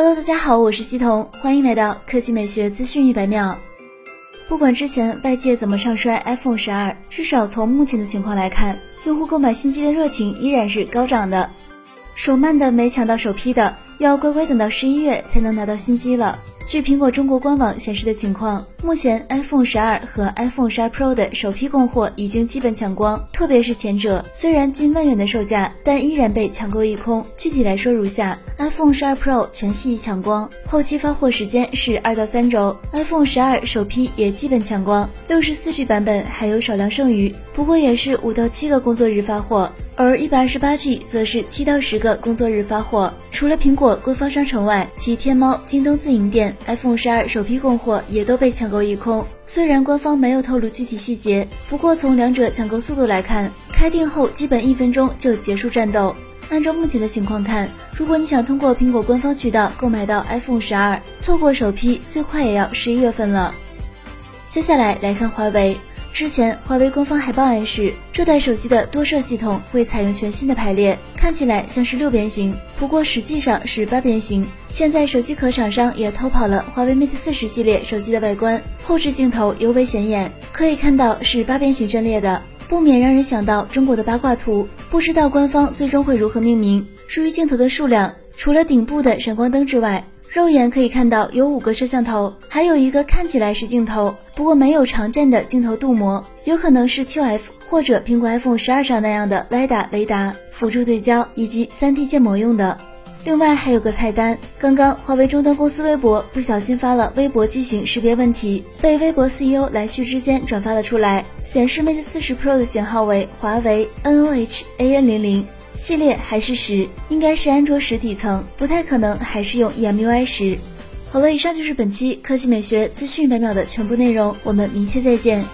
Hello，大家好，我是西彤，欢迎来到科技美学资讯一百秒。不管之前外界怎么唱衰 iPhone 十二，至少从目前的情况来看，用户购买新机的热情依然是高涨的。手慢的没抢到首批的，要乖乖等到十一月才能拿到新机了。据苹果中国官网显示的情况，目前 iPhone 十二和 iPhone 十二 Pro 的首批供货已经基本抢光，特别是前者，虽然近万元的售价，但依然被抢购一空。具体来说如下：iPhone 十二 Pro 全系抢光，后期发货时间是二到三周；iPhone 十二首批也基本抢光，六十四 G 版本还有少量剩余，不过也是五到七个工作日发货，而一百二十八 G 则是七到十个工作日发货。除了苹果官方商城外，其天猫、京东自营店。iPhone 十二首批供货也都被抢购一空，虽然官方没有透露具体细节，不过从两者抢购速度来看，开店后基本一分钟就结束战斗。按照目前的情况看，如果你想通过苹果官方渠道购买到 iPhone 十二，错过首批最快也要十一月份了。接下来来看华为。之前，华为官方海报暗示，这代手机的多摄系统会采用全新的排列，看起来像是六边形，不过实际上是八边形。现在手机壳厂商也偷跑了华为 Mate 四十系列手机的外观，后置镜头尤为显眼，可以看到是八边形阵列的，不免让人想到中国的八卦图。不知道官方最终会如何命名。至于镜头的数量，除了顶部的闪光灯之外，肉眼可以看到有五个摄像头，还有一个看起来是镜头，不过没有常见的镜头镀膜，有可能是 QF 或者苹果 iPhone 十二上那样的 LiDAR 雷达辅助对焦以及 3D 建模用的。另外还有个菜单，刚刚华为终端公司微博不小心发了微博机型识别问题，被微博 CEO 来旭之间转发了出来，显示 Mate 40 Pro 的型号为华为 NOH AN00。系列还是十，应该是安卓十底层，不太可能还是用 EMUI 十。好了，以上就是本期科技美学资讯百秒的全部内容，我们明天再见。